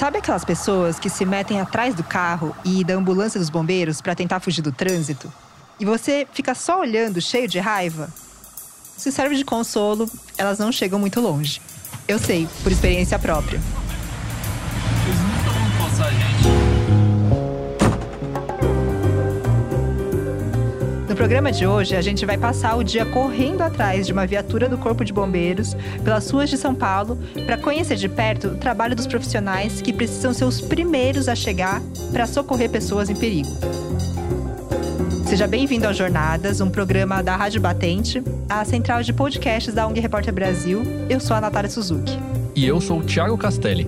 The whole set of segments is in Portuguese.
Sabe aquelas pessoas que se metem atrás do carro e da ambulância dos bombeiros para tentar fugir do trânsito? E você fica só olhando, cheio de raiva? Se serve de consolo, elas não chegam muito longe. Eu sei, por experiência própria. Programa de hoje, a gente vai passar o dia correndo atrás de uma viatura do Corpo de Bombeiros pelas ruas de São Paulo para conhecer de perto o trabalho dos profissionais que precisam ser os primeiros a chegar para socorrer pessoas em perigo. Seja bem-vindo ao Jornadas, um programa da Rádio Batente, a central de podcasts da ONG Repórter Brasil. Eu sou a Natália Suzuki. E eu sou o Thiago Castelli.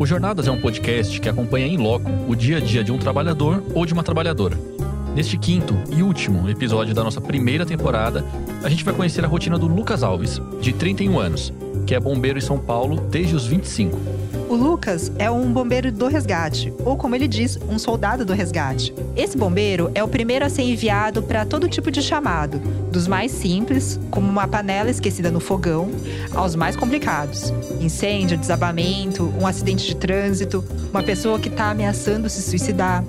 O Jornadas é um podcast que acompanha em loco o dia a dia de um trabalhador ou de uma trabalhadora. Neste quinto e último episódio da nossa primeira temporada, a gente vai conhecer a rotina do Lucas Alves, de 31 anos, que é bombeiro em São Paulo desde os 25. O Lucas é um bombeiro do resgate, ou como ele diz, um soldado do resgate. Esse bombeiro é o primeiro a ser enviado para todo tipo de chamado, dos mais simples, como uma panela esquecida no fogão, aos mais complicados: incêndio, desabamento, um acidente de trânsito, uma pessoa que está ameaçando se suicidar.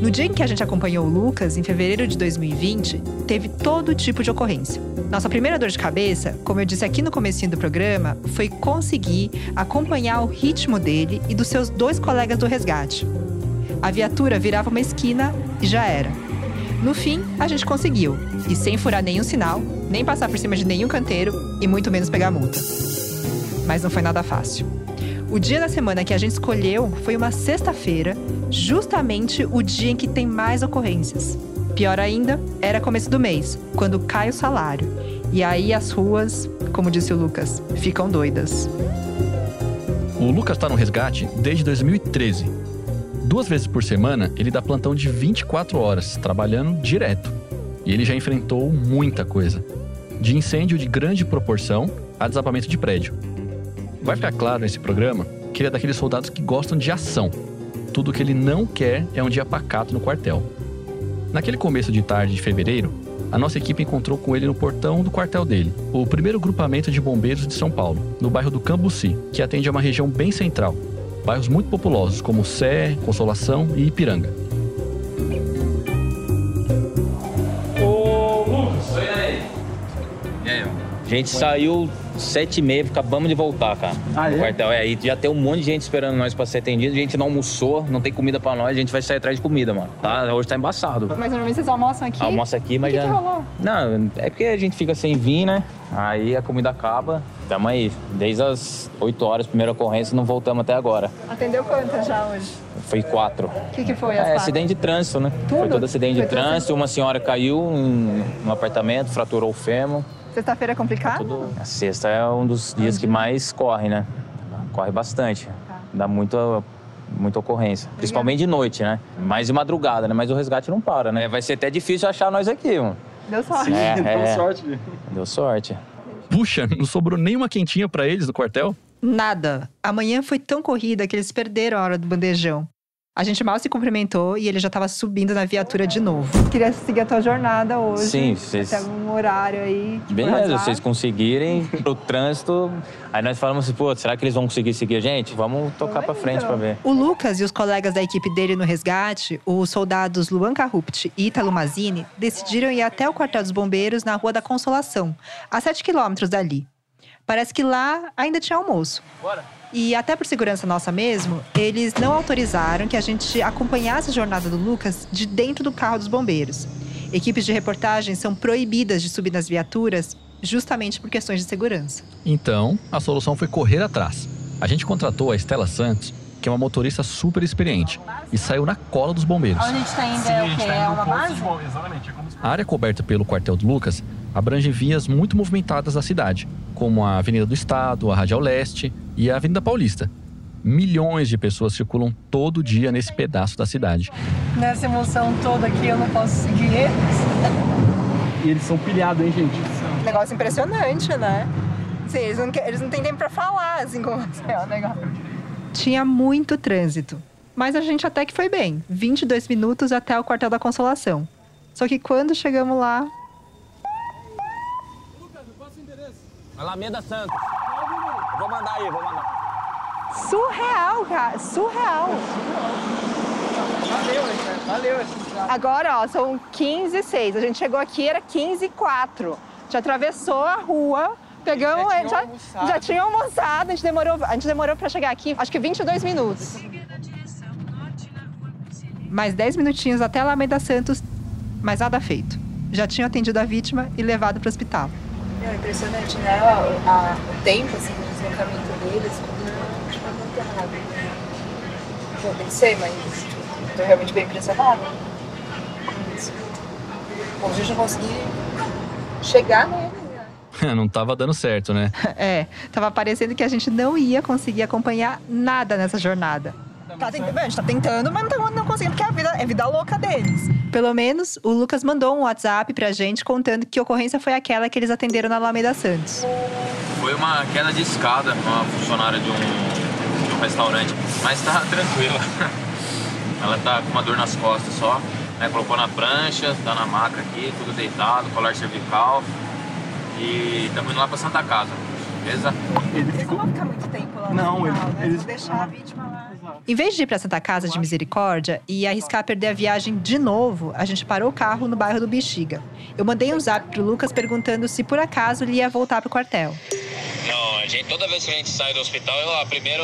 No dia em que a gente acompanhou o Lucas, em fevereiro de 2020, teve todo tipo de ocorrência. Nossa primeira dor de cabeça, como eu disse aqui no comecinho do programa, foi conseguir acompanhar o ritmo dele e dos seus dois colegas do resgate. A viatura virava uma esquina e já era. No fim, a gente conseguiu, e sem furar nenhum sinal, nem passar por cima de nenhum canteiro e muito menos pegar multa. Mas não foi nada fácil. O dia da semana que a gente escolheu foi uma sexta-feira, justamente o dia em que tem mais ocorrências. Pior ainda, era começo do mês, quando cai o salário. E aí as ruas, como disse o Lucas, ficam doidas. O Lucas está no resgate desde 2013. Duas vezes por semana, ele dá plantão de 24 horas, trabalhando direto. E ele já enfrentou muita coisa. De incêndio de grande proporção a desabamento de prédio. Vai ficar claro nesse programa que ele é daqueles soldados que gostam de ação. Tudo que ele não quer é um dia pacato no quartel. Naquele começo de tarde de fevereiro, a nossa equipe encontrou com ele no portão do quartel dele, o primeiro grupamento de bombeiros de São Paulo, no bairro do Cambuci, que atende a uma região bem central, bairros muito populosos como Sé, Consolação e Ipiranga. A gente saiu sete e meia, acabamos de voltar, cara. Ah, é? Quartel. É, aí já tem um monte de gente esperando nós pra ser atendido. A gente não almoçou, não tem comida pra nós, a gente vai sair atrás de comida, mano. Tá, hoje tá embaçado. Mas normalmente vocês almoçam aqui? Almoça aqui, mas O que já. que rolou? Não, é porque a gente fica sem vir, né? Aí a comida acaba. Tamo aí. Desde as 8 horas, primeira ocorrência, não voltamos até agora. Atendeu quantas já hoje? Foi quatro. O que, que foi É, acidente de trânsito, né? Tudo? Foi todo acidente de Foi tudo trânsito. Uma senhora caiu em um apartamento, fraturou o fêmur. Sexta-feira é complicado? Tudo. A sexta é um dos dias que mais corre, né? Corre bastante. Dá muita, muita ocorrência. Principalmente de noite, né? Mais de madrugada, né? Mas o resgate não para, né? Vai ser até difícil achar nós aqui, mano. Deu sorte. É, Deu é. sorte. Deu sorte. Puxa, não sobrou nenhuma quentinha pra eles no quartel? Nada. Amanhã foi tão corrida que eles perderam a hora do bandejão. A gente mal se cumprimentou e ele já tava subindo na viatura de novo. Queria seguir a tua jornada hoje. Sim, vocês- Tem algum horário aí? que Beleza, vocês conseguirem pro trânsito. Aí nós falamos assim, pô, será que eles vão conseguir seguir a gente? Vamos tocar pra frente pra ver. O Lucas e os colegas da equipe dele no resgate, os soldados Luan Carrupt e Italo Mazini, decidiram ir até o quartel dos bombeiros na Rua da Consolação, a 7 quilômetros dali. Parece que lá ainda tinha almoço. Bora. E até por segurança nossa mesmo, eles não autorizaram que a gente acompanhasse a jornada do Lucas de dentro do carro dos bombeiros. Equipes de reportagem são proibidas de subir nas viaturas justamente por questões de segurança. Então, a solução foi correr atrás. A gente contratou a Estela Santos, que é uma motorista super experiente, e saiu na cola dos bombeiros. Onde a gente tá indo Sim, é o quê? tá É uma base? Exatamente, é como se A área coberta pelo quartel do Lucas abrange vias muito movimentadas da cidade, como a Avenida do Estado, a Radial Leste e a Avenida Paulista. Milhões de pessoas circulam todo dia nesse pedaço da cidade. nessa emoção toda aqui eu não posso seguir eles. E eles são pilhados, hein, gente? Negócio impressionante, né? Sim, eles não, eles não têm tempo pra falar, assim, como é o negócio. Tinha muito trânsito. Mas a gente até que foi bem. 22 minutos até o quartel da Consolação. Só que quando chegamos lá, Alameda Santos. Vou mandar aí, vou mandar. Surreal, cara. Surreal. Valeu. Valeu esse Agora, ó, são 15 e 6. A gente chegou aqui, era 15 e 4. A gente atravessou a rua, pegamos... Já tinha já, almoçado. já tinha almoçado. A gente demorou, a gente demorou pra chegar aqui, acho que 22 minutos. Mais 10 minutinhos até a Alameda Santos, mas nada feito. Já tinham atendido a vítima e levado pro hospital. É impressionante, né? A- a- o tempo, assim, de deslocamento deles, como tipo, muito rápido. Eu pensei, mas tô realmente bem impressionada com isso. Bom, a gente não conseguiu chegar nele, né? Não tava dando certo, né? É, tava parecendo que a gente não ia conseguir acompanhar nada nessa jornada. Tá tentando, a gente tá tentando, mas não, tá- não conseguindo, porque a vida é vida louca deles. Pelo menos, o Lucas mandou um WhatsApp pra gente contando que a ocorrência foi aquela que eles atenderam na Alameda Santos. Foi uma queda de escada, uma funcionária de um, de um restaurante. Mas tá tranquila. Ela tá com uma dor nas costas só. Né? Colocou na prancha, tá na maca aqui, tudo deitado, colar cervical. E estamos indo lá pra Santa Casa. Beleza? Eles não vão ficar muito tempo lá no Não, hospital, eles- né? eles- Vão deixar a vítima lá. Em vez de ir pra Santa Casa de Misericórdia e arriscar perder a viagem de novo, a gente parou o carro no bairro do Bexiga. Eu mandei um zap pro Lucas perguntando se por acaso ele ia voltar pro quartel. Não, a gente, toda vez que a gente sai do hospital, eu, primeiro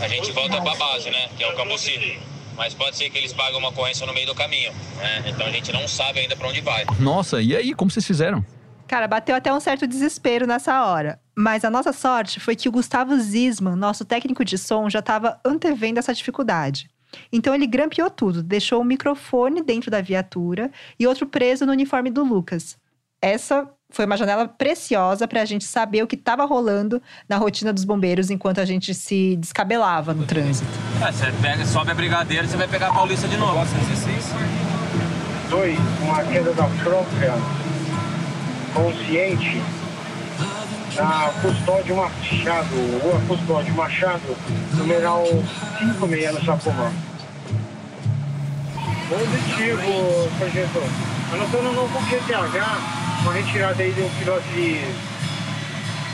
a gente volta pra base, né? Que é o Cambuci. Mas pode ser que eles paguem uma ocorrência no meio do caminho, né? Então a gente não sabe ainda pra onde vai. Nossa, e aí? Como vocês fizeram? Cara, bateu até um certo desespero nessa hora. Mas a nossa sorte foi que o Gustavo Zisman, nosso técnico de som, já estava antevendo essa dificuldade. Então ele grampeou tudo, deixou o microfone dentro da viatura e outro preso no uniforme do Lucas. Essa foi uma janela preciosa para a gente saber o que estava rolando na rotina dos bombeiros enquanto a gente se descabelava no trânsito. É, você pega, sobe a brigadeira, você vai pegar a Paulista de novo. 2. Uma queda da própria consciente na Custódio Machado, Rua Custódio Machado, numeral 56 no Sapomã. Positivo, sargento. Anotando um novo QTH, uma retirada aí de um filhote de,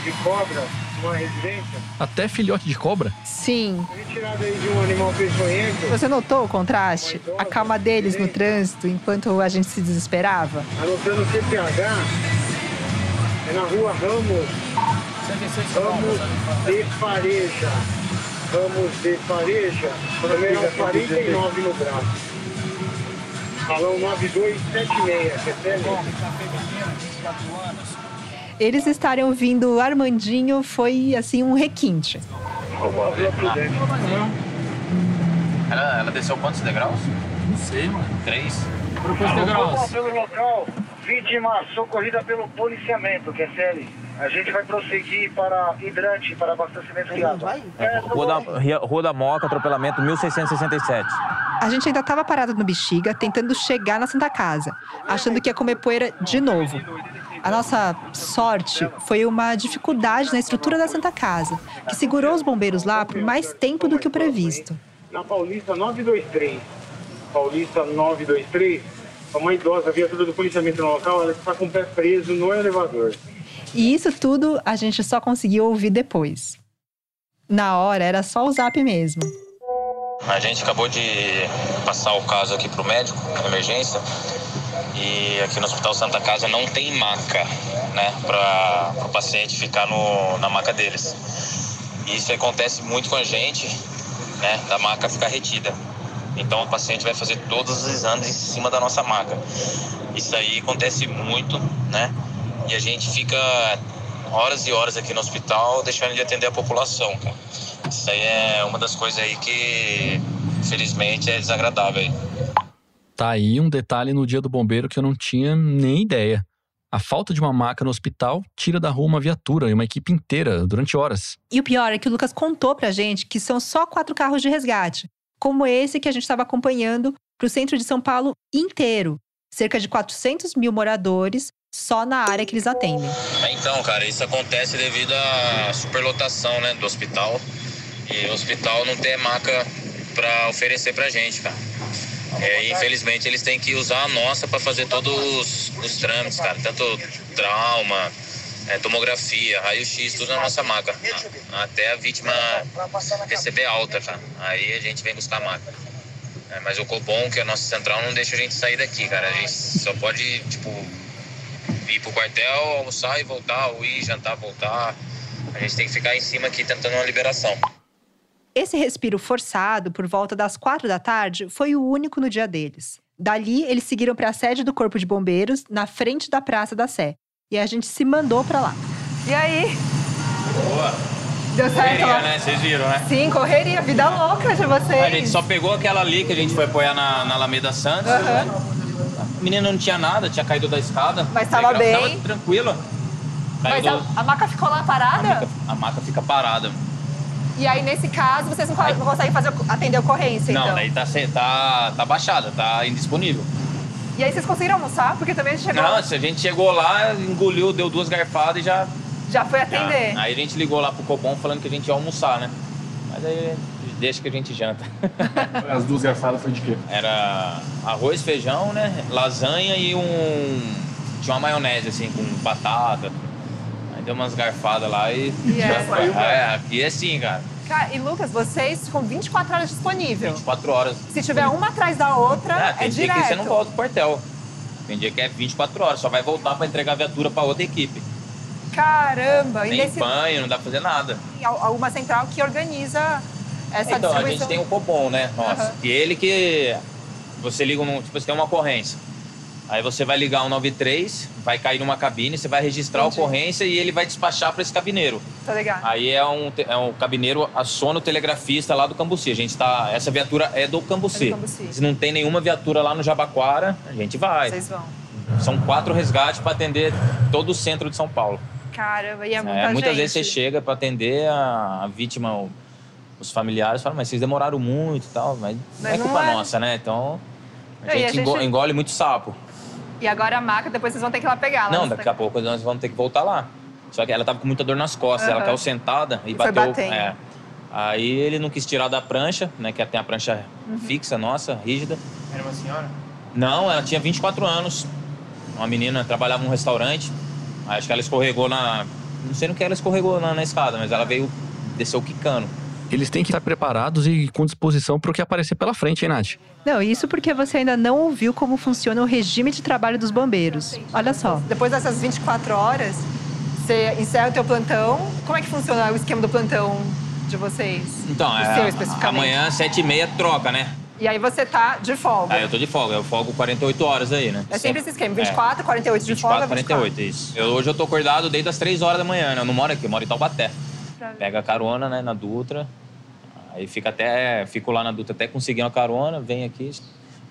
de cobra, uma residência. Até filhote de cobra? Sim. Retirada aí de um animal peçonhento. Você notou o contraste? A calma deles no trânsito enquanto a gente se desesperava? Anotando o CPH, é na rua Ramos, Ramos de Fareja. Ramos de Fareja, número 49 no braço. Salão 9276, recebe? Eles estarem ouvindo o Armandinho foi assim um requinte. Ela, ela desceu quantos degraus? Não sei, mano. Três? Propôs degraus. Pelo local, vítima socorrida pelo policiamento, que é CL. A gente vai prosseguir para hidrante, para abastecimento de água. É, Rua da, Rua da Moca, atropelamento 1667. A gente ainda estava parado no Bexiga, tentando chegar na Santa Casa, achando que ia comer poeira de novo. A nossa sorte foi uma dificuldade na estrutura da Santa Casa, que segurou os bombeiros lá por mais tempo do que o previsto. Na Paulista 923. Paulista 923. Uma idosa, viatura do policiamento no local, ela está com o pé preso no elevador. E isso tudo a gente só conseguiu ouvir depois. Na hora era só o zap mesmo. A gente acabou de passar o caso aqui pro médico, na emergência. E aqui no Hospital Santa Casa não tem maca, né? Para o paciente ficar no, na maca deles. E isso acontece muito com a gente, né? Da maca ficar retida. Então o paciente vai fazer todos os exames em cima da nossa maca. Isso aí acontece muito, né? E a gente fica horas e horas aqui no hospital deixando de atender a população, cara. Isso aí é uma das coisas aí que, infelizmente, é desagradável aí. Tá aí um detalhe no dia do bombeiro que eu não tinha nem ideia. A falta de uma maca no hospital tira da rua uma viatura e uma equipe inteira durante horas. E o pior é que o Lucas contou pra gente que são só quatro carros de resgate, como esse que a gente estava acompanhando pro centro de São Paulo inteiro. Cerca de 400 mil moradores só na área que eles atendem. Então, cara, isso acontece devido à superlotação né, do hospital. E o hospital não tem maca para oferecer pra gente, cara. É, infelizmente, eles têm que usar a nossa para fazer todos os, os trâmites, cara. Tanto trauma, é, tomografia, raio-x, tudo na nossa maca. a- Até a vítima receber alta, cara. Aí a gente vem buscar a maca. É, mas o Cobom, que é a nossa central, não deixa a gente sair daqui, cara. A gente só pode, tipo, ir pro quartel, almoçar e voltar, ou ir, jantar, voltar. A gente tem que ficar em cima aqui tentando uma liberação. Esse respiro forçado, por volta das quatro da tarde, foi o único no dia deles. Dali, eles seguiram para a sede do Corpo de Bombeiros, na frente da Praça da Sé. E a gente se mandou para lá. E aí? Boa. Deu certo lá? né? Vocês viram, né? Sim, correria, vida louca de vocês. A gente só pegou aquela ali que a gente foi apoiar na, na Alameda Santos. A menina não tinha nada, tinha caído da escada. Mas tava Tava bem. tranquila. Mas Caiu a, do- a maca ficou lá parada? a, maca, a maca fica parada. E aí, nesse caso, vocês não, não conseguem fazer, atender a ocorrência, Não, então? daí tá, tá, tá baixada, tá indisponível. E aí, vocês conseguiram almoçar? Porque também a gente chegou, Não, se a gente chegou lá, engoliu, deu duas garfadas e já. já foi já- atender. Aí a gente ligou lá pro Cobom falando que a gente ia almoçar, né? Mas aí deixa que a gente janta. As duas garfadas foi de quê? Era arroz, feijão, né? Lasanha e um. Tinha uma maionese, assim, com batata. Aí deu umas garfadas lá e. E já. É, aqui é assim, cara. Cara, e Lucas, vocês ficam 24 horas disponível. 24 horas. Se tiver uma atrás da outra, É, é, tem dia direto. que você não volta pro quartel. Tem dia que é 24 horas, só vai voltar pra entregar a viatura pra outra equipe. Caramba! E Tem nesse banho, não dá pra fazer nada. al- alguma central que organiza essa então, a distribuição. gente tem o Copom, né? Nossa. Aham. E ele que. Você liga num. Tipo, você tem uma ocorrência. Aí você vai ligar um 93, vai cair numa cabine, você vai registrar Entendi. a ocorrência e ele vai despachar para esse cabineiro. Tá ligado? Aí é um, é um cabineiro aciona o telegrafista lá do Cambuci. A gente tá. Essa viatura é do Cambuci. É do Cambuci. Se não tem nenhuma viatura lá no Jabaquara, a gente vai. Vocês vão. São quatro resgates para atender todo o centro de São Paulo. Caramba, e é muita É, gente. muitas vezes você chega para atender a, a vítima, os familiares falam, mas vocês demoraram muito e tal, mas, não Mas é não culpa é. nossa, né? Então a gente, a gente- engole muito sapo. E agora a maca, depois vocês vão ter que ir lá pegar. lá Não, daqui a pouco nós vamos ter que voltar lá. Só que ela tava com muita dor nas costas, ela Aham. caiu sentada e, E foi bateu. batendo. é. Aí ele não quis tirar da prancha, né? Que tem a prancha Uhum. fixa, nossa, rígida. Era uma senhora? Não, ela tinha 24 anos. Uma menina trabalhava num restaurante. Acho que ela escorregou na. Não sei no que ela escorregou na, na escada, mas ela veio, desceu quicando. Eles têm que estar preparados e com disposição para o que aparecer pela frente, hein, Nath? Não, isso porque você ainda não ouviu como funciona o regime de trabalho dos bombeiros. Olha só. Depois dessas 24 horas, você encerra o teu plantão. Como é que funciona o esquema do plantão de vocês? Então, O é, amanhã, 7h30, troca, né? E aí você tá de folga. Aí eu tô de folga, eu folgo 48 horas aí, né? É sempre esse esquema, 24, 48 de 24, folga, 24. 48, isso. Eu, hoje eu tô acordado desde as 3 horas da manhã, né? Eu não moro aqui, eu moro em Taubaté. Pega a carona, né, na Dutra. Aí fica até, fico lá na Dutra até conseguir uma carona, venho aqui.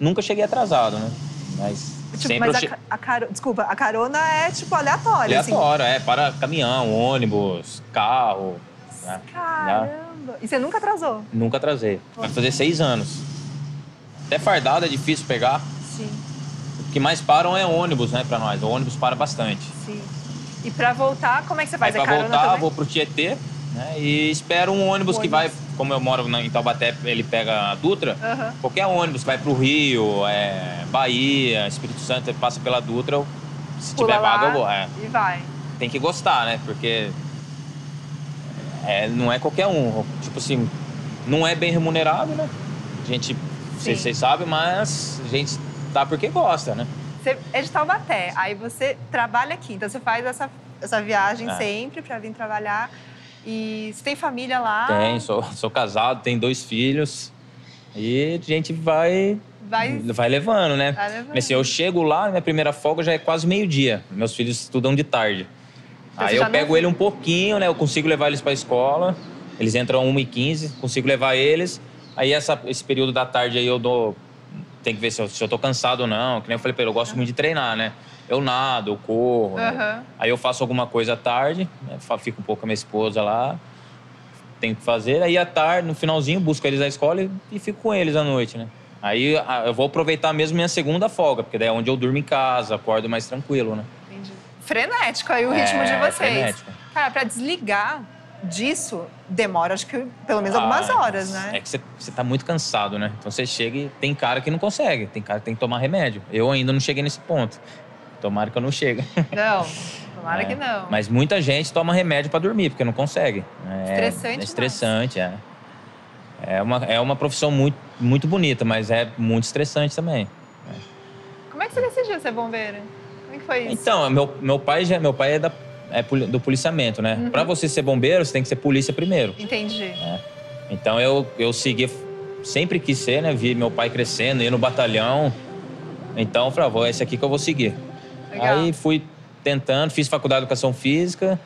Nunca cheguei atrasado, né? Mas Tipo, sempre mas a, che... a caro... Desculpa, a carona é tipo aleatória. assim. aleatório, é, para caminhão, ônibus, carro. né? Já Caramba! E você nunca atrasou? nunca atrasei. Vai fazer seis anos. Até fardado é difícil pegar. Sim, O que mais param é ônibus, né, pra nós. O ônibus para bastante. sim. E pra voltar, como é que você Aí faz? É pra carona voltar, também? vou pro Tietê, né? E espero um ônibus O que vai, como eu moro em Taubaté, ele pega a Dutra. Aham. Qualquer ônibus que vai pro Rio, é, Bahia, Espírito Santo, ele passa pela Dutra. se Pula tiver vaga, eu vou. É, E vai. tem que gostar, né? Porque é, não é qualquer um. Tipo assim, não é bem remunerado, né? A gente, vocês vocês sabem, mas a gente tá porque gosta, né? Você é de Taubaté, aí você trabalha aqui, então você faz essa, essa viagem É. sempre pra vir trabalhar. E você tem família lá? Tem, sou, sou casado, tenho dois filhos. E a gente vai Vai. Vai levando, né? Vai levando. Mas assim, eu chego lá, minha primeira folga já é quase meio-dia. Meus filhos estudam de tarde. Então Aí eu não- pego ele um pouquinho, né? Eu consigo levar eles pra escola. Eles entram 1h15, consigo levar eles. Aí essa, esse período da tarde aí eu dou. Tem que ver se eu, se eu tô cansado ou não. Que nem eu falei pra ele, eu gosto muito de treinar, né? Eu nado, eu corro. né? Aham. Aí eu faço alguma coisa à tarde, né? Fico um pouco com a minha esposa lá. Tenho que fazer. Aí à tarde, no finalzinho, busco eles na escola e, e fico com eles à noite, né? Aí eu vou aproveitar mesmo minha segunda folga, porque daí é onde eu durmo em casa, acordo mais tranquilo, né? Entendi. Frenético aí o ritmo É, de vocês. frenético. Cara, pra desligar disso, demora acho que pelo menos algumas Ah, horas, né? É que você tá muito cansado, né? Então você chega e tem cara que não consegue, tem cara que tem que tomar remédio. Eu ainda não cheguei nesse ponto. Tomara que eu não chegue. Não. Tomara que não. Mas muita gente toma remédio pra dormir, porque não consegue. É, Estressante É estressante, é. É uma, é uma profissão muito, muito bonita, mas é muito estressante também. Como é que você decidiu ser bombeiro? Como é que foi isso? Então, meu, meu pai já, meu pai é, da, é do policiamento, né? Uhum. Pra você ser bombeiro, você tem que ser polícia primeiro. Entendi. Então eu, eu segui, sempre quis ser, né? Vi meu pai crescendo, ia no batalhão. Então eu falei, ah, é esse aqui que eu vou seguir. Legal. Aí fui tentando, fiz faculdade de educação física.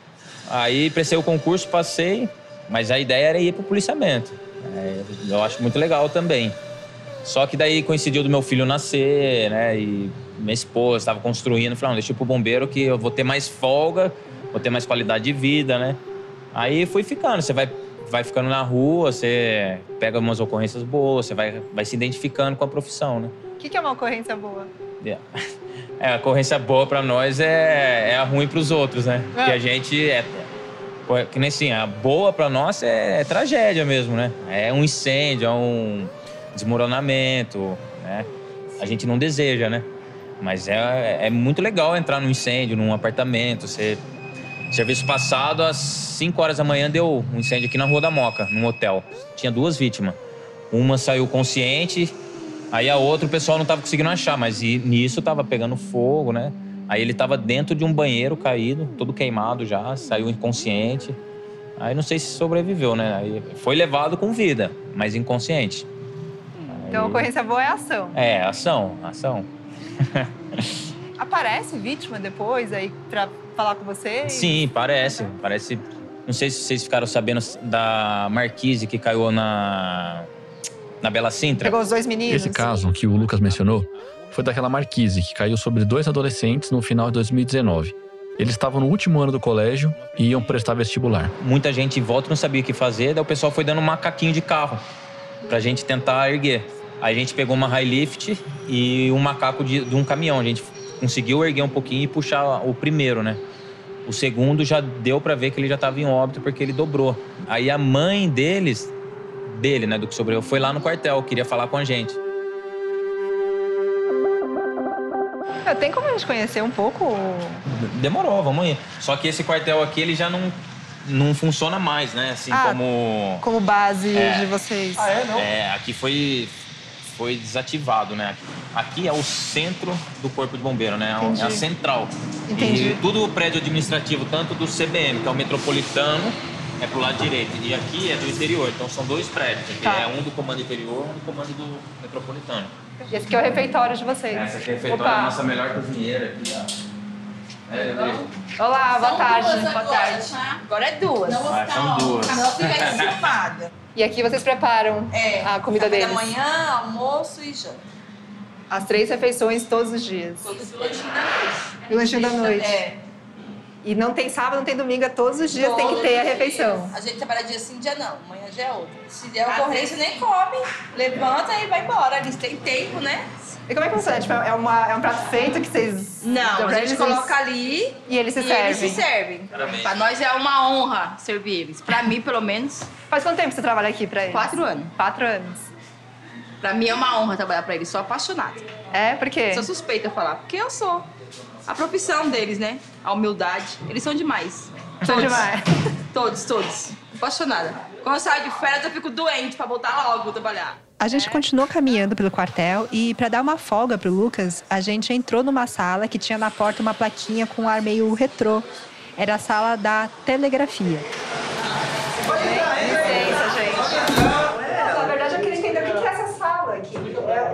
Aí prestei o concurso, passei. Mas a ideia era ir pro policiamento. É, eu acho muito legal também. Só que daí coincidiu do meu filho nascer, né? E minha esposa estava construindo. Falei, não, deixa eu ir pro bombeiro que eu vou ter mais folga, vou ter mais qualidade de vida, né? Aí fui ficando. Você vai, vai ficando na rua, você pega umas ocorrências boas, você vai, vai se identificando com a profissão, né? O que que é uma ocorrência boa? É, a ocorrência boa pra nós é, é a ruim pros outros, né? É. Que a gente é. Que nem assim, a boa pra nós é, é tragédia mesmo, né? É um incêndio, é um desmoronamento, né? A gente não deseja, né? Mas é, é muito legal entrar num incêndio, num apartamento. Você... Serviço passado, às 5 horas da manhã, deu um incêndio aqui na Rua da Moca, num hotel. Tinha duas vítimas. Uma saiu consciente, aí a outra o pessoal não tava conseguindo achar, mas nisso tava pegando fogo, né? Aí ele tava dentro de um banheiro caído, todo queimado já, saiu inconsciente. Aí não sei se sobreviveu, né? Aí foi levado com vida, mas inconsciente. Então, Aí- ocorrência boa é ação. É, ação, ação. Aparece vítima depois aí pra falar com você? Sim, parece. Parece. Não sei se vocês ficaram sabendo da Marquise que caiu na. Na Bela Sintra. Pegou os dois meninos? Esse caso que o Lucas mencionou foi daquela marquise que caiu sobre dois adolescentes no final de 2019. Eles estavam no último ano do colégio e iam prestar vestibular. Muita gente em volta não sabia o que fazer, daí o pessoal foi dando um macaquinho de carro pra gente tentar erguer. Aí a gente pegou uma high lift e um macaco de, de um caminhão. A gente conseguiu erguer um pouquinho e puxar o primeiro, né? O segundo já deu pra ver que ele já tava em óbito porque ele dobrou. Aí a mãe deles, dele, né, do que sobreviveu, foi lá no quartel, queria falar com a gente. É, Tem como a gente conhecer um pouco? Demorou, vamos ir. Só que esse quartel aqui, ele já não, não funciona mais, né? Assim Ah, como... Como base É. de vocês? É, aqui foi, foi desativado, né? Aqui é o centro do Corpo de Bombeiro, né? É a Entendi. central. Entendi. E tudo o prédio administrativo, tanto do CBM, que é o metropolitano, é pro lado direito. E aqui é do interior. Então são dois prédios. Aqui Tá. É um do comando interior, um do comando do metropolitano. E esse aqui é o refeitório de vocês. Essa aqui é a refeitório, Opa. a nossa melhor cozinheira aqui, ó. É, Gabriel? Olá, boa tarde. Boa tarde. Agora é duas. Ah, são duas. Não fica. E aqui vocês preparam É. a comida deles? da manhã, almoço e janta. As três refeições todos os dias. Todos os lanchinhos da noite. E o lanchinho da noite. É. E não tem sábado, não tem domingo, é todos os dias tem que ter a refeição. A gente trabalha dia sim, dia não. Amanhã já é outro. Se der ocorrência, nem come. Levanta e vai embora. Eles têm tempo, né? E como é que funciona? Tipo, é, uma, é um prato feito que vocês. Não, a gente coloca ali E eles se e servem. eles se servem. Parabéns. Pra nós é uma honra servir eles. Pra mim, pelo menos, Faz quanto tempo você trabalha aqui pra eles? quatro anos. Quatro anos. Pra mim é uma honra trabalhar pra eles. Sou apaixonada. É, por quê? Sou suspeita a falar, porque eu sou. A profissão deles, né? A humildade. Eles são demais. São Todos. demais. Todos, todos. Apaixonada. Quando eu saio de férias, eu fico doente pra voltar logo trabalhar. A gente continuou caminhando pelo quartel e, para dar uma folga pro Lucas, a gente entrou numa sala que tinha na porta uma plaquinha com um ar meio retrô. Era a sala da telegrafia. Licença, gente. Na verdade, eu queria entender o que é essa sala aqui.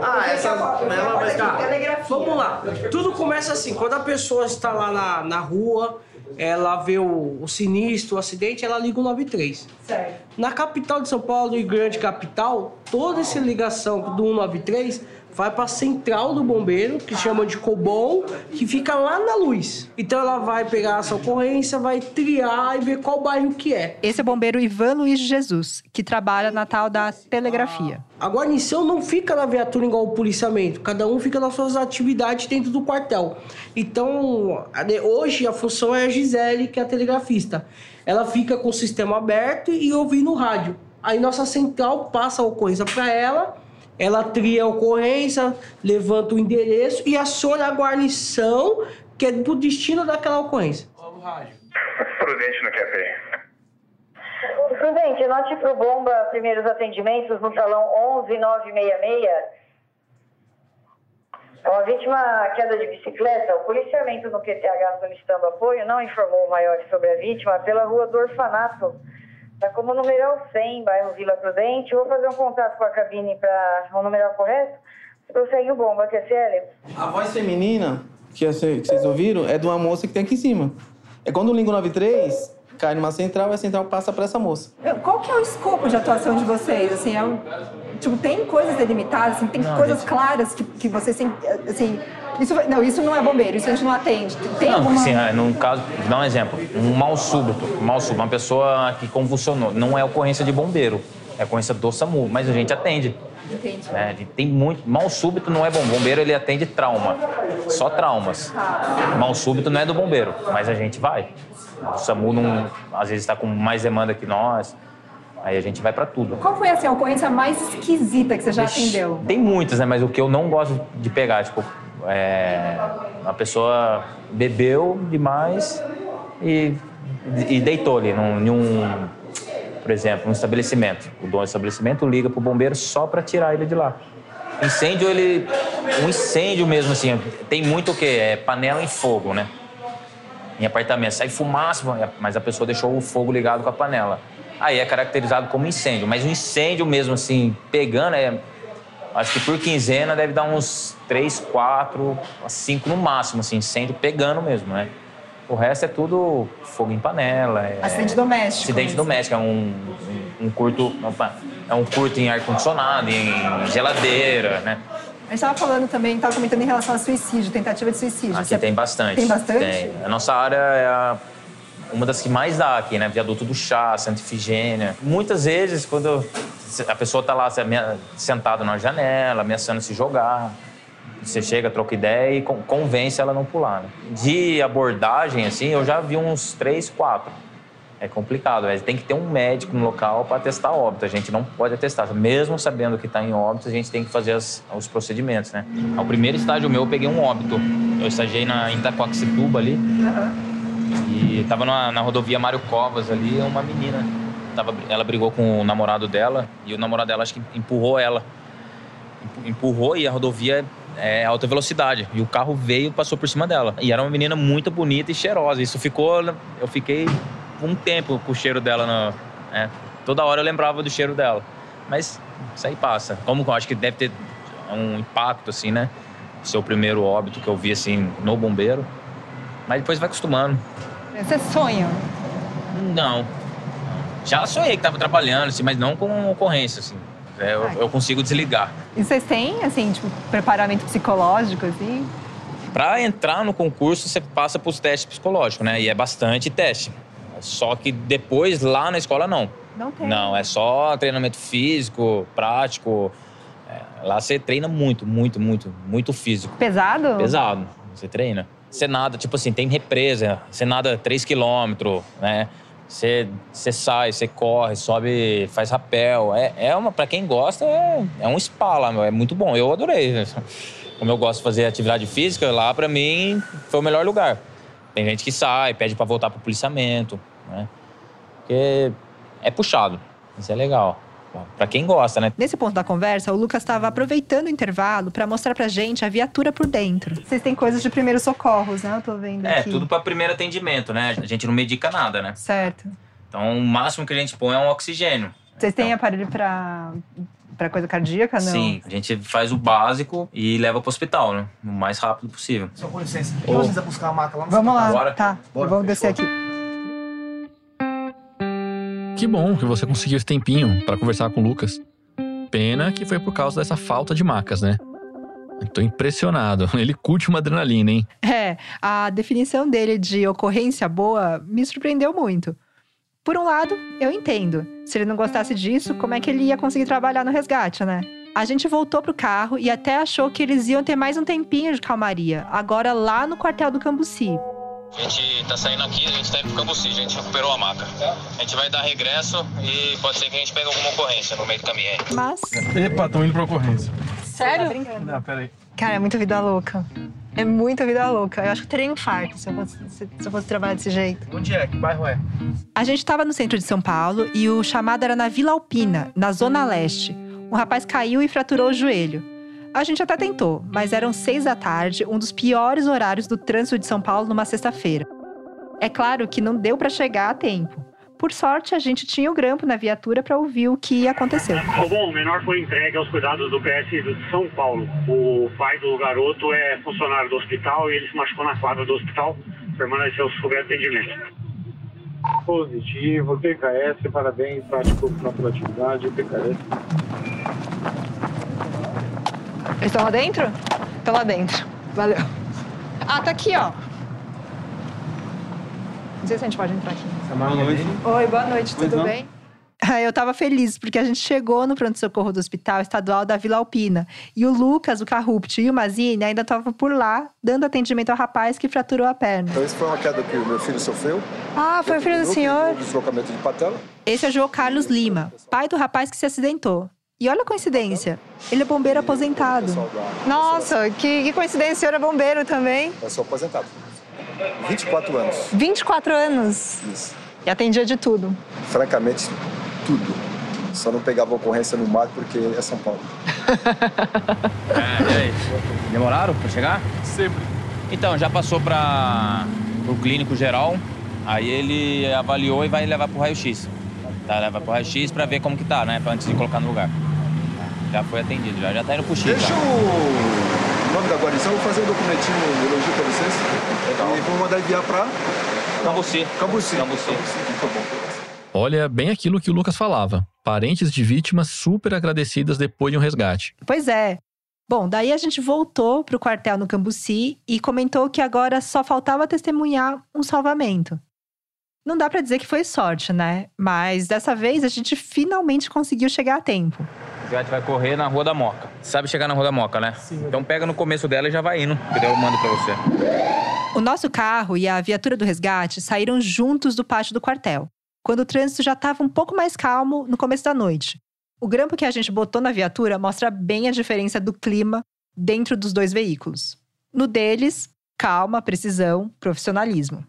Ah, essa. Mas, mas, cara, telegrafia. vamos lá. Tudo começa assim: quando a pessoa está lá na, na rua, ela vê o, o sinistro, o acidente, ela liga o 93. Certo. Na capital de São Paulo e grande capital, toda essa ligação do 193 vai para a central do bombeiro, que chama de Cobom, que fica lá na luz. Então ela vai pegar essa ocorrência, vai triar e ver qual bairro que é. Esse é o bombeiro Ivan Luiz Jesus, que trabalha na tal da telegrafia. A guarnição não fica na viatura igual o policiamento, cada um fica nas suas atividades dentro do quartel. Então, hoje a função é a Gisele, que é a telegrafista. Ela fica com o sistema aberto e ouvindo o rádio. Aí nossa central passa a ocorrência para ela, ela tria a ocorrência, levanta o endereço e aciona a guarnição, que é do destino daquela ocorrência. Prudente no QP. Prudente, anote pro Bomba primeiros atendimentos no salão 11966. É uma vítima queda de bicicleta. O policiamento no QTH solicitando apoio não informou maiores sobre a vítima pela rua do Orfanato. Está como numeral 100, bairro Vila Prudente. Vou fazer um contato com a cabine para o numeral correto. Você prossegue o Bomba, QCL. A voz feminina que esse- que vocês ouviram é de uma moça que tem aqui em cima. É quando o Lingo 93 cai numa central e a central passa para essa moça. Qual que é o escopo de atuação de vocês? Assim, é um, tipo, tem coisas delimitadas, assim, tem Não, coisas gente. claras que, que vocês têm, assim... Isso, não, isso não é bombeiro, isso a gente não atende. Tem não, alguma... assim, é, num caso, vou dar um exemplo. Um mal súbito, mal súbito, uma pessoa que convulsionou. Não é ocorrência de bombeiro, é ocorrência do SAMU, mas a gente atende. Entendi. né? Tem muito. Mal súbito não é bom. Bombeiro ele atende trauma. Só traumas. Mal súbito não é do bombeiro, mas a gente vai. O SAMU não, às vezes está com mais demanda que nós. Aí a gente vai para tudo. Qual foi assim, a ocorrência mais esquisita que você já atendeu? Tem muitas, né? Mas o que eu não gosto de pegar, tipo, é, a pessoa bebeu demais e, e deitou ali num, em um, por exemplo, um estabelecimento. O dono do estabelecimento liga pro bombeiro só para tirar ele de lá. Incêndio, ele. Um incêndio mesmo, assim, tem muito o quê? É panela em fogo, né? Em apartamento. Sai fumaça, mas a pessoa deixou o fogo ligado com a panela. Aí é caracterizado como incêndio. Mas o incêndio mesmo, assim, pegando, é. Acho que por quinzena deve dar uns três, quatro, cinco no máximo, assim, incêndio pegando mesmo, né? O resto é tudo fogo em panela. É... Acidente doméstico. Acidente doméstico, é um, um, um curto. Opa, é um curto em ar-condicionado, em geladeira, né? A gente estava falando também, estava comentando em relação a suicídio, tentativa de suicídio. Aqui Você- tem bastante. Tem bastante? Tem. A nossa área é a- uma das que mais dá aqui, né? Viaduto do Chá, Santa Ifigênia. Muitas vezes, quando a pessoa tá lá sentada na janela, ameaçando se jogar, você chega, troca ideia e con- convence ela a não pular. né? De abordagem, assim, eu já vi uns três, quatro. É complicado, mas tem que ter um médico no local para atestar óbito. A gente não pode atestar. Mesmo sabendo que está em óbito, a gente tem que fazer as- os procedimentos, né? O primeiro estágio meu, eu peguei um óbito. Eu estagiei na em Itacoaxetuba ali. E tava na, na rodovia Mário Covas ali, uma menina. Tava, ela brigou com o namorado dela e o namorado dela acho que empurrou ela. Empu- Empurrou e a rodovia é alta velocidade. E o carro veio e passou por cima dela. E era uma menina muito bonita e cheirosa. Isso ficou. Eu fiquei um tempo com o cheiro dela. Na, é. Toda hora eu lembrava do cheiro dela. Mas isso aí passa. Como eu acho que deve ter um impacto, assim, né? Seu primeiro óbito que eu vi, assim, no bombeiro. Mas depois vai acostumando. Você sonha? Não. Já sonhei que tava trabalhando, assim, mas não com ocorrência, assim. É, eu, eu consigo desligar. E vocês têm, assim, tipo, preparamento psicológico, assim? Para entrar no concurso, você passa para os testes psicológicos, né? E é bastante teste. Só que depois, lá na escola, não. Não tem. Não, é só treinamento físico, prático. É, lá você treina muito, muito, muito, muito físico. Pesado? Pesado. Você treina. Você nada, tipo assim, tem represa. Você nada 3 quilômetros, né? Você, sai, você corre, sobe, faz rapel. É, é uma, para quem gosta, é, é um spa lá, meu. É muito bom. Eu adorei. Como eu gosto de fazer atividade física, lá pra mim foi o melhor lugar. Tem gente que sai, pede pra voltar pro policiamento, né? Porque é puxado. Isso é legal. Pra quem gosta, né? Nesse ponto da conversa, o Lucas estava aproveitando o intervalo para mostrar pra gente a viatura por dentro. Vocês têm coisas de primeiros socorros, né? Eu tô vendo É, aqui. tudo pra primeiro atendimento, né? A gente não medica nada, né? Certo. Então, o máximo que a gente põe é um oxigênio. Vocês têm aparelho pra, pra coisa cardíaca, não? Sim, a gente faz o básico e leva pro hospital, né? O mais rápido possível. Só com licença. Vamos tentar buscar a maca lá no Vamos lá, Bora. tá. Bora, Vamos descer aqui. Que bom que você conseguiu esse tempinho para conversar com o Lucas. Pena que foi por causa dessa falta de macas, né? Tô impressionado. Ele curte uma adrenalina, hein? É, a definição dele de ocorrência boa me surpreendeu muito. Por um lado, eu entendo. Se ele não gostasse disso, como é que ele ia conseguir trabalhar no resgate, né? A gente voltou pro carro e até achou que eles iam ter mais um tempinho de calmaria, agora lá no quartel do Cambuci. A gente tá saindo aqui, a gente tá indo pro Cambuci, a gente recuperou a maca. A gente vai dar regresso e pode ser que a gente pegue alguma ocorrência no meio do caminho aí. Mas. Epa, estão indo pra ocorrência. Sério? Não, peraí. Cara, é muito vida louca. É muita vida louca. Eu acho que eu teria infarto se eu fosse, se, se eu fosse trabalhar desse jeito. Onde é? Que bairro é? A gente estava no centro de São Paulo e o chamado era na Vila Alpina, na Zona Leste. Um rapaz caiu e fraturou o joelho. A gente até tentou, mas eram seis da tarde, um dos piores horários do trânsito de São Paulo numa sexta-feira. É claro que não deu para chegar a tempo. Por sorte, a gente tinha o grampo na viatura para ouvir o que aconteceu. Bom, o menor foi entregue aos cuidados do PS de São Paulo. O pai do garoto é funcionário do hospital e ele se machucou na quadra do hospital. Permaneceu sob atendimento. Positivo, PKS, parabéns, prático na atividade, PKS. Eles estão lá dentro? Estão lá dentro. Valeu. Ah, tá aqui, ó. Não sei se a gente pode entrar aqui. Boa noite. Oi, boa noite, Pois tudo não? bem? Ah, Eu tava feliz, porque a gente chegou no pronto-socorro do Hospital Estadual da Vila Alpina. E o Lucas, o Carrupt e o Mazini ainda estavam por lá, dando atendimento ao rapaz que fraturou a perna. Então, isso foi uma queda que o meu filho sofreu. Ah, foi o filho do senhor? Um deslocamento de patela. Esse é o João Carlos Lima, pai do rapaz que se acidentou. E olha a coincidência, ele é bombeiro aposentado. Nossa, que, que coincidência, o senhor é bombeiro também. Eu sou aposentado. 24 anos. 24 anos. Isso. E atendia de tudo. Francamente, tudo. Só não pegava ocorrência no mar porque é São Paulo. É, e aí? Demoraram pra chegar? Sempre. Então, já passou para o clínico geral. Aí ele avaliou e vai levar pro raio-x. Tá, leva pro raio-x pra ver como que tá, né? Antes de colocar no lugar. Já foi atendido, já, já tá indo pro X. Deixa o nome da guarnição, vou fazer um documentinho de elogio pra vocês. E vou mandar enviar pra Cambuci. Cambuci. Cambuci. Tá bom. Olha, bem aquilo que o Lucas falava. Parentes de vítimas super agradecidas depois de um resgate. Pois é. Bom, daí a gente voltou pro quartel no Cambuci e comentou que agora só faltava testemunhar um salvamento. Não dá pra dizer que foi sorte, né? Mas dessa vez a gente finalmente conseguiu chegar a tempo. O resgate vai correr na Rua da Moca. Sabe chegar na Rua da Moca, né? Sim. Então pega no começo dela e já vai indo. Que daí eu mando pra você. O nosso carro e a viatura do resgate saíram juntos do pátio do quartel, quando o trânsito já estava um pouco mais calmo no começo da noite. O grampo que a gente botou na viatura mostra bem a diferença do clima dentro dos dois veículos. No deles, calma, precisão, profissionalismo.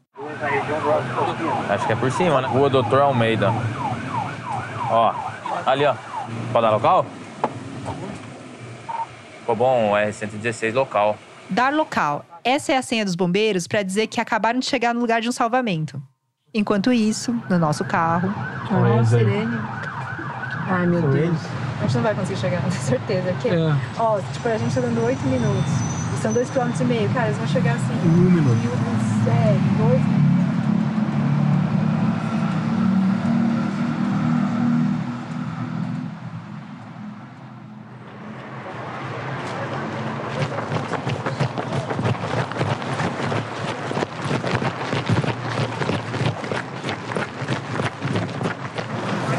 Acho que é por cima, né? Rua Doutor Almeida. Ó, ali, ó. Pode dar local? Ficou bom, é R116 local. Dar local. Essa é a senha dos bombeiros para dizer que acabaram de chegar no lugar de um salvamento. Enquanto isso, no nosso carro. Ah, sirene. Ai, meu Deus. eles? A gente não vai conseguir chegar, com certeza. Porque, É. ó, tipo, a gente tá dando 8 minutos. E são 2,5 km. Cara, eles vão chegar assim. Um minuto. Sério, dois minutos.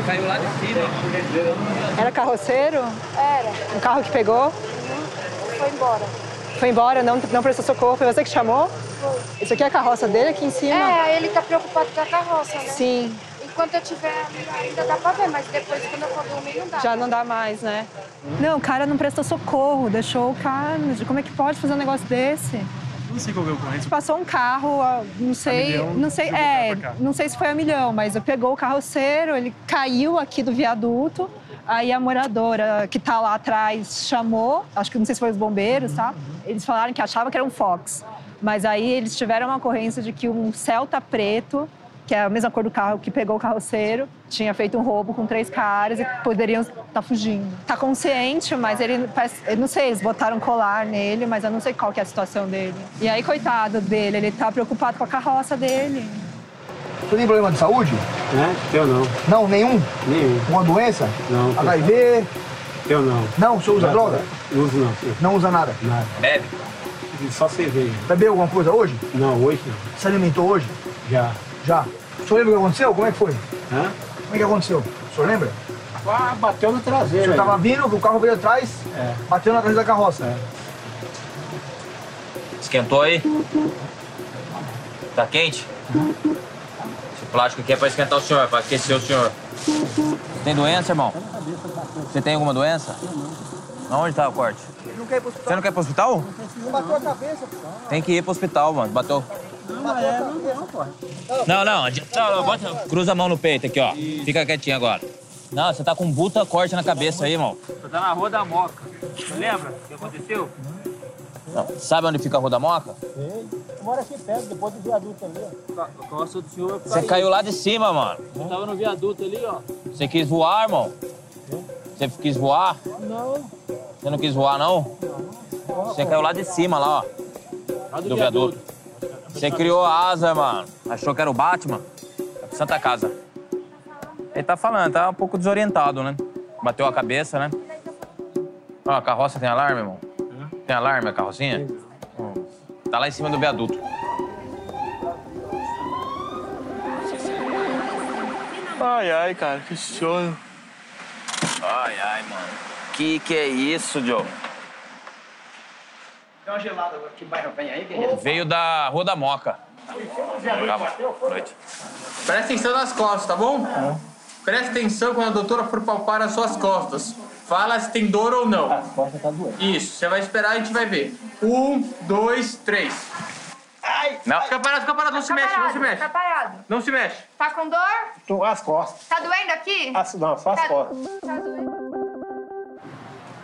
Caiu lá de cima. Era carroceiro? Era. O carro que pegou? Foi embora. Foi embora, não, não prestou socorro. Foi você que chamou? Foi. Isso aqui é a carroça dele aqui em cima? É, ele tá preocupado com a carroça, né? Sim. Enquanto eu tiver ainda dá pra ver, mas depois quando eu for dormir não dá. Já não dá mais, né? Não, o cara não prestou socorro, deixou o cara. Como é que pode fazer um negócio desse? Não sei qual é o ocorrência. Passou um carro, ah, não sei, milhão, não sei, é, carro não sei se foi a milhão, mas pegou o carroceiro, ele caiu aqui do viaduto. Aí a moradora que tá lá atrás chamou, acho que não sei se foi os bombeiros, tá? Eles falaram que achavam que era um Fox. Mas aí eles tiveram uma ocorrência de que um Celta preto, que é a mesma cor do carro que pegou o carroceiro, tinha feito um roubo com três caras e poderiam estar fugindo. Tá consciente, mas ele eu não sei, eles botaram colar nele, mas eu não sei qual que é a situação dele. E aí, coitado dele, ele tá preocupado com a carroça dele. Você tem problema de saúde? É? Eu não. Não, nenhum? Nenhum. Uma doença? Não. HIV? Eu não. Não, o senhor usa Não, droga? Não uso não. senhor. Não usa nada? Nada. Bebe. Só cerveja. Bebeu alguma coisa hoje? Não, hoje não. Se alimentou hoje? Já. Já. O senhor lembra o que aconteceu? Como é que foi? Hã? Como é que aconteceu? O senhor lembra? Ah, bateu na O traseira. senhor aí. tava vindo, o carro veio atrás, É. bateu na traseira da carroça. Esquentou aí? Tá quente? Esse plástico aqui é pra esquentar o senhor, pra aquecer o senhor. Tem doença, irmão? Você tem alguma doença? Aonde tá o corte? Não quer ir pro hospital? Você não quer ir pro hospital? Não bateu a cabeça, pô. Tem que ir pro hospital, mano. Bateu. Não, mas é, não, não, pô. Não, não, adi- não, não, bota, cruza a mão no peito aqui, ó. Fica quietinho agora. Não, você tá com um puta corte na cabeça aí, irmão. Você tá na Rua da Moca. Lembra o que aconteceu? Não, Sabe onde fica a Rua da Moca? Eu moro aqui perto, depois do viaduto ali, ó. A carroça do senhor Você caiu lá de cima, mano. Eu tava no viaduto ali, ó. Você quis voar, irmão? Você quis voar? Não. Você não quis voar, não? Você caiu lá de cima, lá, ó. Lá do Do viaduto. Você criou asa, mano. Achou que era o Batman? É pro Santa Casa. Ele tá falando, tá um pouco desorientado, né? Bateu a cabeça, né? Ó, a carroça tem alarme, irmão? Tem alarme a carrocinha? Tá lá em cima do viaduto. Ai, ai, cara, que sono. Ai, ai, mano. Que que é isso, Joe? Dá uma gelada agora. Que bairro vem aí, guerreiro? Veio da Rua da Moca. Calma. Noite. Presta atenção nas costas, tá bom? Presta atenção quando a doutora for palpar as suas costas. Fala se tem dor ou não. As costas tá doendo. Isso, você vai esperar e a gente vai ver. Um, dois, três. Não. Fica parado, fica parado, não se mexe, não se mexe. Tá parado. Não se mexe. Tá com dor? Tô as costas. Tá doendo aqui? As, não, só as Tá- costas. Tá doendo.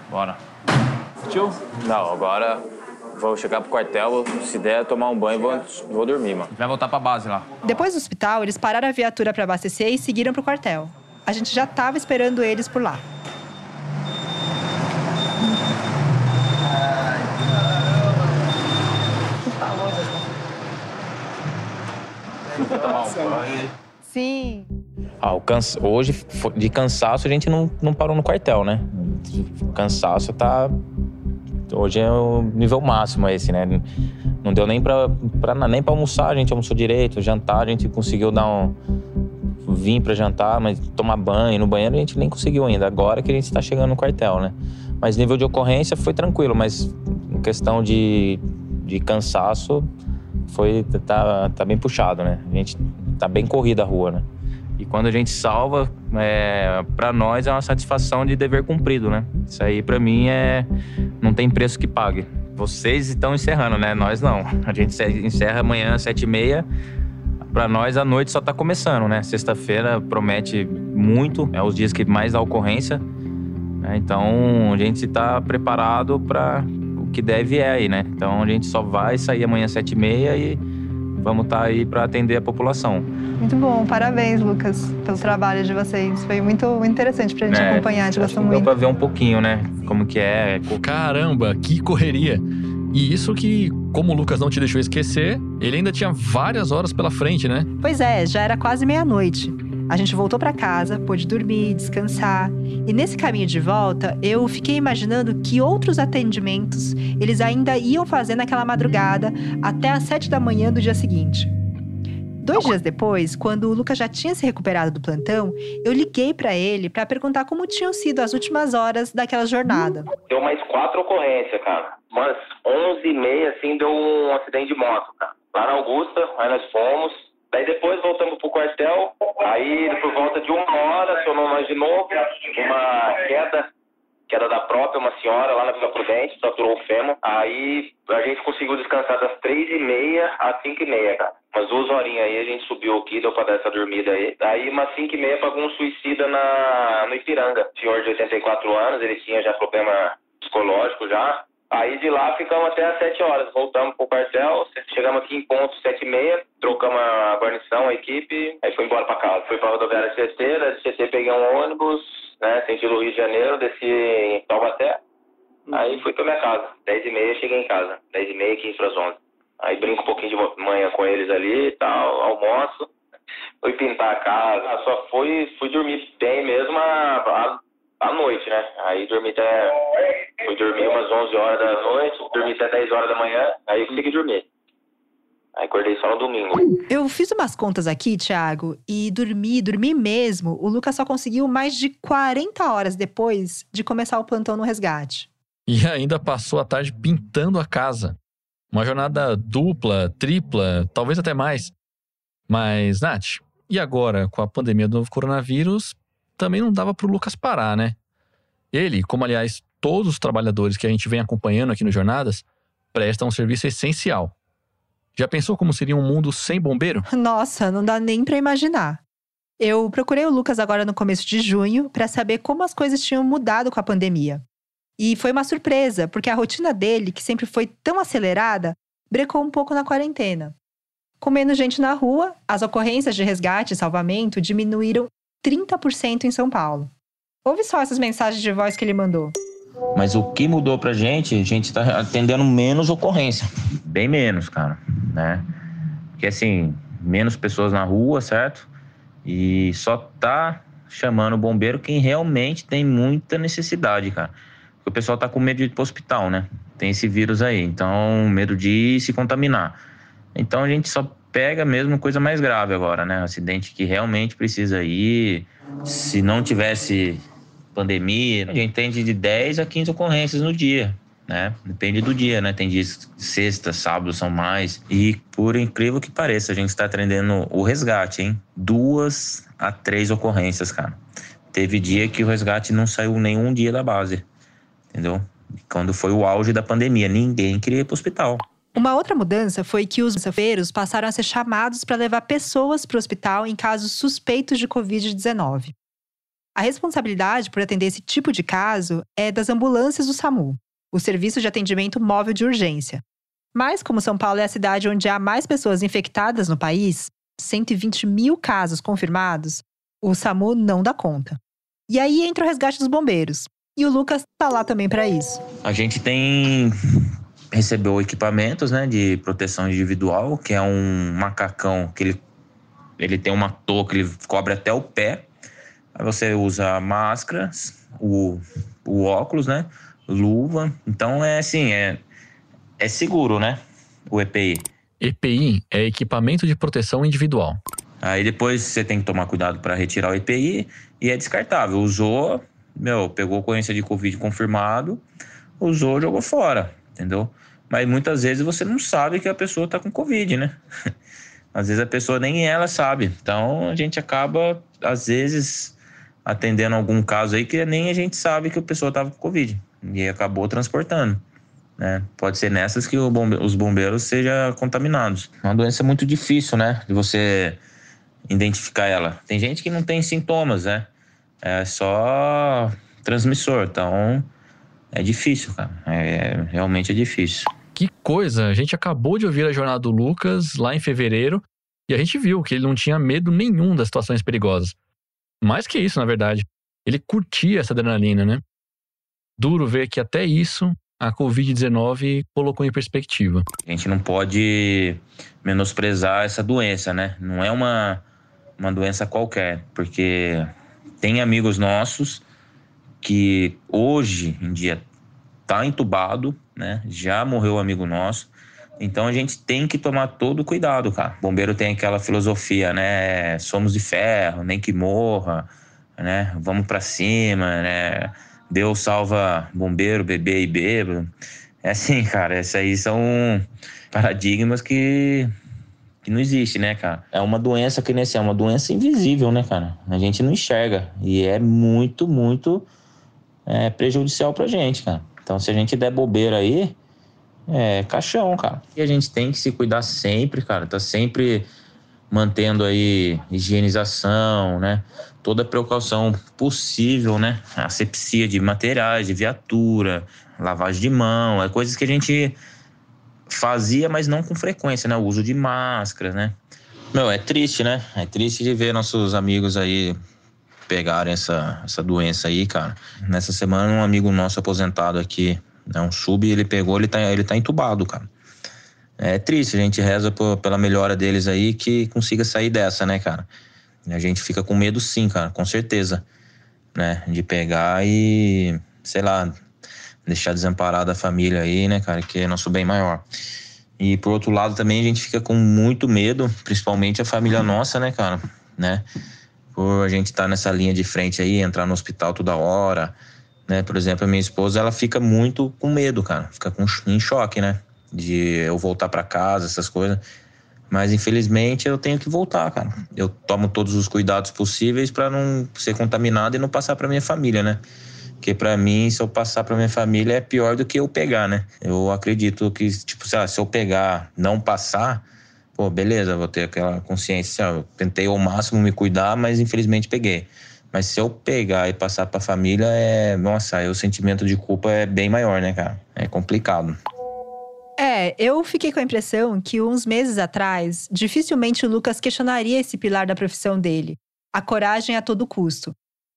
Bora. Tio? Não, agora vou chegar pro quartel, se der, tomar um banho e vou, vou dormir, mano. Vai voltar pra base lá. Depois do hospital, eles pararam a viatura para abastecer e seguiram pro quartel. A gente já tava esperando eles por lá. tomar um banho. Sim. Ah, cansa... Hoje, de cansaço, a gente não, não parou no quartel, né? Cansaço tá. Hoje é o nível máximo esse, né? Não deu nem pra, pra, nem pra almoçar, a gente almoçou direito. Jantar, a gente conseguiu dar um. Vim pra jantar, mas tomar banho no banheiro a gente nem conseguiu ainda. Agora que a gente tá chegando no quartel, né? Mas nível de ocorrência foi tranquilo, mas questão de, de cansaço, foi tá, tá bem puxado, né? A gente tá bem corrida a rua, né? E quando a gente salva, é, para nós é uma satisfação de dever cumprido, né? Isso aí para mim é não tem preço que pague. Vocês estão encerrando, né? Nós não. A gente encerra amanhã às sete e meia. Para nós a noite só tá começando, né? Sexta-feira promete muito, é os dias que mais dá ocorrência. né? Então a gente está preparado para o que deve é aí, né? Então a gente só vai sair amanhã às sete e meia e vamos estar aí para atender a população. Muito bom. Parabéns, Lucas, pelo trabalho de vocês. Foi muito, muito interessante pra gente É, acompanhar. A gente acho gostou que Deu muito. pra ver um pouquinho, né? Como que é. Caramba, que correria! E isso que, como o Lucas não te deixou esquecer, ele ainda tinha várias horas pela frente, né? Pois é, já era quase meia-noite. A gente voltou para casa, pôde dormir, descansar. E nesse caminho de volta, eu fiquei imaginando que outros atendimentos eles ainda iam fazer naquela madrugada até às sete da manhã do dia seguinte. Dois dias depois, quando o Lucas já tinha se recuperado do plantão, eu liguei para ele para perguntar como tinham sido as últimas horas daquela jornada. Deu mais quatro ocorrências, cara. Umas 11 e meia, assim, deu um acidente de moto, cara. Lá na Augusta, aí nós fomos. Daí depois voltamos pro quartel. Aí, por volta de uma hora, acionou nós de novo. Uma queda, queda da própria, uma senhora lá na Vila Prudente, fraturou o fêmur. Aí a gente conseguiu descansar das três e meia às cinco e meia, cara. Umas duas horinhas aí, a gente subiu aqui, deu pra dar essa dormida aí. Aí, umas cinco e meia, pagou um suicida na, no Ipiranga. Senhor de 84 anos, ele tinha já problema psicológico já. Aí de lá ficamos até às 7 horas. Voltamos pro quartel, chegamos aqui em ponto 7 e meia, trocamos a guarnição, a equipe, aí foi embora pra casa. Fui pra rodoviária CT, da CT peguei um ônibus, né, sentido Rio de Janeiro, desci em Taubaté. Aí fui pra minha casa. 10 e meia cheguei em casa. 10 e meia, 15 pras 11. Aí brinco um pouquinho de manhã com eles ali e tal, almoço. Fui pintar a casa, só fui, fui dormir bem mesmo a, a, à noite, né? Aí dormi até. Fui dormir umas 11 horas da noite, dormi até 10 horas da manhã, aí consegui dormir. Aí acordei só no domingo. Eu fiz umas contas aqui, Thiago, e dormi, dormi mesmo. O Lucas só conseguiu mais de 40 horas depois de começar o plantão no resgate. E ainda passou a tarde pintando a casa. Uma jornada dupla, tripla, talvez até mais. Mas, Nath, e agora, com a pandemia do novo coronavírus, também não dava pro Lucas parar, né? Ele, como aliás todos os trabalhadores que a gente vem acompanhando aqui no Jornadas prestam um serviço essencial. Já pensou como seria um mundo sem bombeiro? Nossa, não dá nem pra imaginar. Eu procurei o Lucas agora no começo de junho para saber como as coisas tinham mudado com a pandemia. E foi uma surpresa, porque a rotina dele, que sempre foi tão acelerada, brecou um pouco na quarentena. Com menos gente na rua, as ocorrências de resgate e salvamento diminuíram 30% em São Paulo. Ouve só essas mensagens de voz que ele mandou. Mas o que mudou pra gente, a gente tá atendendo menos ocorrência. Bem menos, cara, né? Porque assim, menos pessoas na rua, certo? E só tá chamando o bombeiro quem realmente tem muita necessidade, cara. Porque o pessoal tá com medo de ir pro hospital, né? Tem esse vírus aí, então medo de se contaminar. Então a gente só pega mesmo coisa mais grave agora, né? Acidente que realmente precisa ir. Se não tivesse pandemia, a gente tem de 10 a 15 ocorrências no dia. Né? Depende do dia, né? Tem dias sexta, sábado são mais. E por incrível que pareça, a gente está atendendo o resgate, hein? Duas a três ocorrências, cara. Teve dia que o resgate não saiu nenhum dia da base, entendeu? Quando foi o auge da pandemia, ninguém queria ir para o hospital. Uma outra mudança foi que os safeiros passaram a ser chamados para levar pessoas para o hospital em casos suspeitos de Covid-19. A responsabilidade por atender esse tipo de caso é das ambulâncias do SAMU, o Serviço de Atendimento Móvel de Urgência. Mas, como São Paulo é a cidade onde há mais pessoas infectadas no país, 120 mil casos confirmados, o SAMU não dá conta. E aí entra o resgate dos bombeiros. E o Lucas tá lá também para isso. A gente tem recebeu equipamentos, né, de proteção individual, que é um macacão que ele ele tem uma touca, ele cobre até o pé Aí você usa máscara, o, o óculos, né? Luva. Então é assim, é, é seguro, né? O EPI. EPI é equipamento de proteção individual. Aí depois você tem que tomar cuidado para retirar o EPI e é descartável. Usou, meu, pegou ocorrência de Covid confirmado, usou, jogou fora, entendeu? Mas muitas vezes você não sabe que a pessoa tá com Covid, né? Às vezes a pessoa nem ela sabe. Então a gente acaba, às vezes, atendendo algum caso aí que nem a gente sabe que a pessoa estava com Covid e acabou transportando. Né? Pode ser nessas que bombe os bombeiros sejam contaminados. Uma doença muito difícil, né? De você identificar ela. Tem gente que não tem sintomas, né? É só transmissor. Então, é difícil, cara. É, realmente é difícil. Que coisa! A gente acabou de ouvir a jornada do Lucas lá em fevereiro e a gente viu que ele não tinha medo nenhum das situações perigosas. Mais que isso, na verdade. Ele curtia essa adrenalina, né? Duro ver que até isso a Covid-19 colocou em perspectiva. A gente não pode menosprezar essa doença, né? Não é uma, uma doença qualquer, porque tem amigos nossos que hoje em dia tá entubado, né? Já morreu um amigo nosso. Então a gente tem que tomar todo cuidado, cara. Bombeiro tem aquela filosofia, né? Somos de ferro, nem que morra, né? Vamos para cima, né? Deus salva bombeiro, bebê e bêbado. É assim, cara, esses aí são paradigmas que, que não existe, né, cara? É uma doença que nesse é uma doença invisível, né, cara? A gente não enxerga e é muito, muito é, prejudicial pra gente, cara. Então, se a gente der bobeira aí, é caixão, cara. E a gente tem que se cuidar sempre, cara. Tá sempre mantendo aí higienização, né? Toda precaução possível, né? Asepsia de materiais, de viatura, lavagem de mão, é coisas que a gente fazia, mas não com frequência, né? O uso de máscaras, né? Meu, é triste, né? É triste de ver nossos amigos aí pegarem essa, essa doença aí, cara. Nessa semana, um amigo nosso aposentado aqui é um sub, ele pegou, ele tá, ele tá entubado, cara. É triste, a gente reza por, pela melhora deles aí que consiga sair dessa, né, cara? A gente fica com medo sim, cara, com certeza. Né? De pegar e, sei lá, deixar desamparada a família aí, né, cara, que é nosso bem maior. E por outro lado também a gente fica com muito medo, principalmente a família nossa, né, cara, né? Por a gente estar tá nessa linha de frente aí, entrar no hospital toda hora, né? Por exemplo, a minha esposa, ela fica muito com medo, cara. Fica com, em choque, né? De eu voltar para casa, essas coisas. Mas infelizmente eu tenho que voltar, cara. Eu tomo todos os cuidados possíveis para não ser contaminado e não passar para minha família, né? Porque para mim, se eu passar para minha família é pior do que eu pegar, né? Eu acredito que, tipo, se eu pegar, não passar, pô, beleza, vou ter aquela consciência. Eu tentei ao máximo me cuidar, mas infelizmente peguei. Mas se eu pegar e passar para a família, é, nossa, aí o sentimento de culpa é bem maior, né, cara? É complicado. É, eu fiquei com a impressão que uns meses atrás, dificilmente o Lucas questionaria esse pilar da profissão dele, a coragem a todo custo.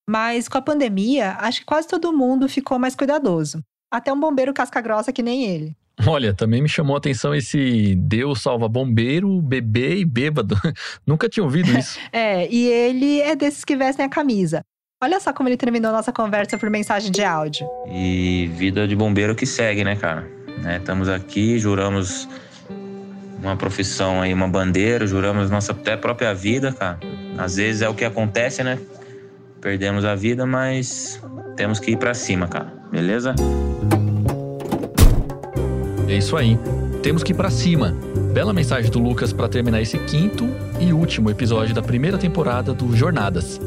Mas com a pandemia, acho que quase todo mundo ficou mais cuidadoso. Até um bombeiro casca-grossa que nem ele. Olha, também me chamou a atenção esse Deus salva bombeiro, bebê e bêbado. Nunca tinha ouvido isso. é, e ele é desses que vestem a camisa. Olha só como ele terminou nossa conversa por mensagem de áudio. E vida de bombeiro que segue, né, cara? Né, estamos aqui, juramos uma profissão aí, uma bandeira, juramos nossa até própria vida, cara. Às vezes é o que acontece, né? Perdemos a vida, mas temos que ir para cima, cara. Beleza? É isso aí. Temos que ir para cima. Bela mensagem do Lucas para terminar esse quinto e último episódio da primeira temporada do Jornadas.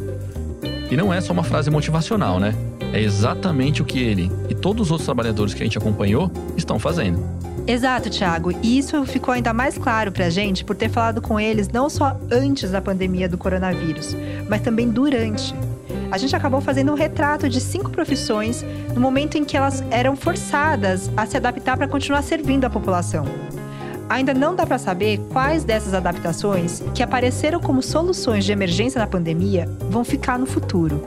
E não é só uma frase motivacional, né? É exatamente o que ele e todos os outros trabalhadores que a gente acompanhou estão fazendo. Exato, Thiago. E isso ficou ainda mais claro pra gente por ter falado com eles não só antes da pandemia do coronavírus, mas também durante a gente acabou fazendo um retrato de cinco profissões no momento em que elas eram forçadas a se adaptar para continuar servindo a população. Ainda não dá para saber quais dessas adaptações que apareceram como soluções de emergência na pandemia vão ficar no futuro.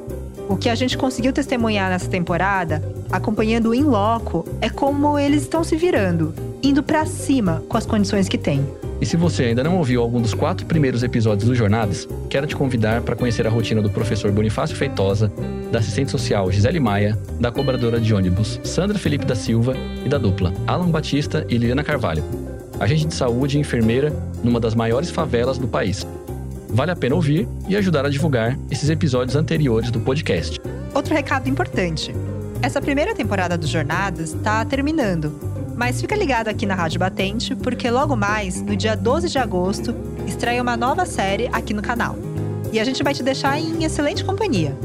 O que a gente conseguiu testemunhar nessa temporada, acompanhando em loco, é como eles estão se virando, indo para cima com as condições que têm. E se você ainda não ouviu algum dos quatro primeiros episódios do Jornadas, quero te convidar para conhecer a rotina do professor Bonifácio Feitosa, da assistente social Gisele Maia, da cobradora de ônibus Sandra Felipe da Silva e da dupla Alan Batista e Liliana Carvalho, agente de saúde e enfermeira numa das maiores favelas do país. Vale a pena ouvir e ajudar a divulgar esses episódios anteriores do podcast. Outro recado importante: essa primeira temporada do Jornadas está terminando mas fica ligado aqui na Rádio Batente, porque logo mais, no dia 12 de agosto, estreia uma nova série aqui no canal. E a gente vai te deixar em excelente companhia.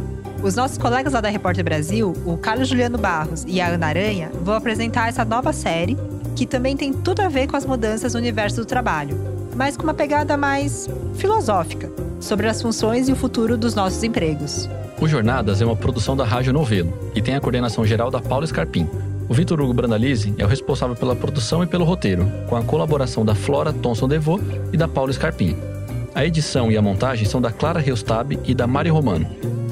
Os nossos colegas lá da Repórter Brasil, o Carlos Juliano Barros e a Ana Aranha, vão apresentar essa nova série, que também tem tudo a ver com as mudanças no universo do trabalho, mas com uma pegada mais filosófica, sobre as funções e o futuro dos nossos empregos. O Jornadas é uma produção da Rádio Novelo e tem a coordenação geral da Paula Scarpim. O Vitor Hugo Brandalize é o responsável pela produção e pelo roteiro, com a colaboração da Flora Thomson Devô e da Paula Scarpim. A edição e a montagem são da Clara Reustab e da Mari Romano.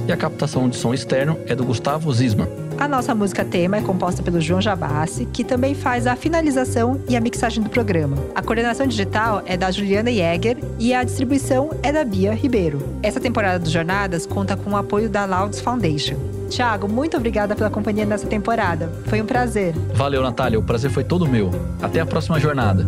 E a captação de som externo é do Gustavo Zisman. A nossa música tema é composta pelo João Jabassi, que também faz a finalização e a mixagem do programa. A coordenação digital é da Juliana Jäger e a distribuição é da Bia Ribeiro. Essa temporada do Jornadas conta com o apoio da Louds Foundation. Tiago, muito obrigada pela companhia nessa temporada. Foi um prazer. Valeu, Natália. O prazer foi todo meu. Até a próxima jornada.